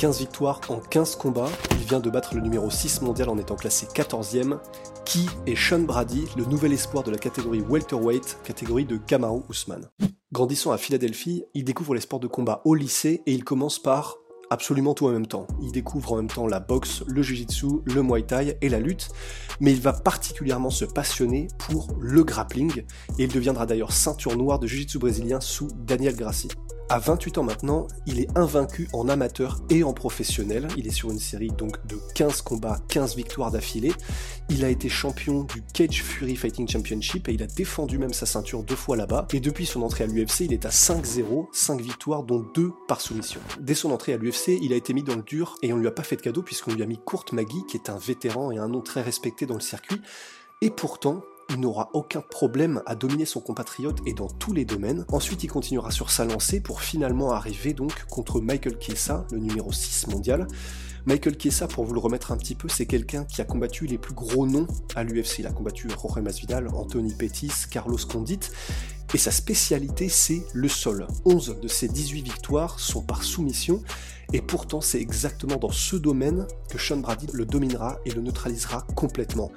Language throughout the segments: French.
15 victoires en 15 combats. Il vient de battre le numéro 6 mondial en étant classé 14e. Qui est Sean Brady, le nouvel espoir de la catégorie welterweight, catégorie de Kamaru Usman? Grandissant à Philadelphie, il découvre les sports de combat au lycée et il commence par absolument tout en même temps. Il découvre en même temps la boxe, le jiu-jitsu, le muay thai et la lutte, mais il va particulièrement se passionner pour le grappling et il deviendra d'ailleurs ceinture noire de jiu-jitsu brésilien sous Daniel Grassi. À 28 ans maintenant, il est invaincu en amateur et en professionnel. Il est sur une série donc de 15 combats, 15 victoires d'affilée. Il a été champion du Cage Fury Fighting Championship et il a défendu même sa ceinture deux fois là-bas. Et depuis son entrée à l'UFC, il est à 5-0, 5 victoires dont 2 par soumission. Dès son entrée à l'UFC, il a été mis dans le dur et on lui a pas fait de cadeau puisqu'on lui a mis Kurt Magui qui est un vétéran et un nom très respecté dans le circuit. Et pourtant, il n'aura aucun problème à dominer son compatriote et dans tous les domaines. Ensuite, il continuera sur sa lancée pour finalement arriver donc contre Michael Chiesa, le numéro 6 mondial. Michael Chiesa, pour vous le remettre un petit peu, c'est quelqu'un qui a combattu les plus gros noms à l'UFC. Il a combattu Jorge Masvidal, Anthony Pettis, Carlos Condit. Et sa spécialité, c'est le sol. 11 de ses 18 victoires sont par soumission. Et pourtant, c'est exactement dans ce domaine que Sean Brady le dominera et le neutralisera complètement.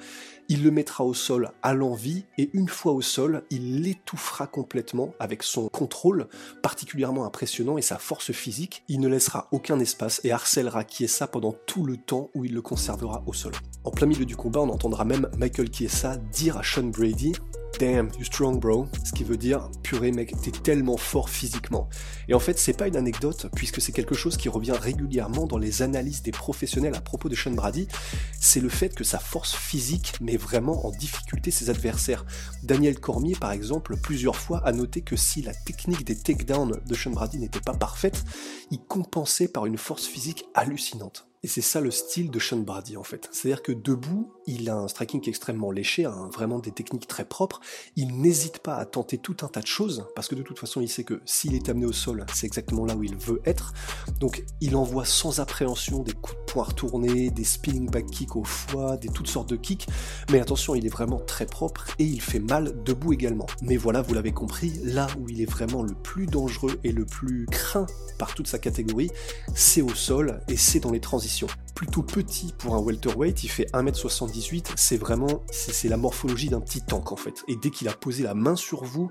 Il le mettra au sol à l'envie et une fois au sol, il l'étouffera complètement avec son contrôle particulièrement impressionnant et sa force physique. Il ne laissera aucun espace et harcèlera Chiesa pendant tout le temps où il le conservera au sol. En plein milieu du combat, on entendra même Michael Chiesa dire à Sean Brady Damn, you strong bro. Ce qui veut dire, purée mec, t'es tellement fort physiquement. Et en fait, c'est pas une anecdote, puisque c'est quelque chose qui revient régulièrement dans les analyses des professionnels à propos de Sean Brady. C'est le fait que sa force physique met vraiment en difficulté ses adversaires. Daniel Cormier, par exemple, plusieurs fois a noté que si la technique des takedowns de Sean Brady n'était pas parfaite, il compensait par une force physique hallucinante. Et c'est ça le style de Sean Brady en fait. C'est-à-dire que debout, il a un striking extrêmement léché, hein, vraiment des techniques très propres. Il n'hésite pas à tenter tout un tas de choses, parce que de toute façon, il sait que s'il est amené au sol, c'est exactement là où il veut être. Donc il envoie sans appréhension des coups de poing retournés, des spinning back kicks au foie, des toutes sortes de kicks. Mais attention, il est vraiment très propre et il fait mal debout également. Mais voilà, vous l'avez compris, là où il est vraiment le plus dangereux et le plus craint par toute sa catégorie, c'est au sol et c'est dans les transitions Plutôt petit pour un welterweight, il fait 1m78, c'est vraiment, c'est la morphologie d'un petit tank en fait. Et dès qu'il a posé la main sur vous,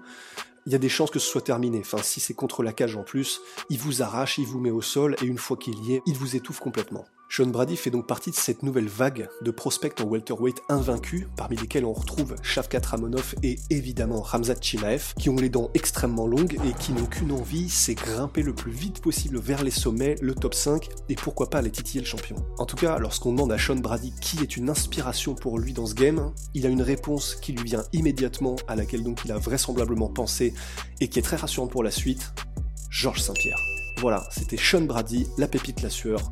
il y a des chances que ce soit terminé. Enfin, si c'est contre la cage en plus, il vous arrache, il vous met au sol, et une fois qu'il y est, il vous étouffe complètement. Sean Brady fait donc partie de cette nouvelle vague de prospects en welterweight invaincus, parmi lesquels on retrouve Shavkat Ramonov et évidemment Ramzat Chimaev, qui ont les dents extrêmement longues et qui n'ont qu'une envie, c'est grimper le plus vite possible vers les sommets, le top 5, et pourquoi pas aller titiller le champion. En tout cas, lorsqu'on demande à Sean Brady qui est une inspiration pour lui dans ce game, il a une réponse qui lui vient immédiatement, à laquelle donc il a vraisemblablement pensé, et qui est très rassurante pour la suite, Georges Saint-Pierre. Voilà, c'était Sean Brady, la pépite la sueur.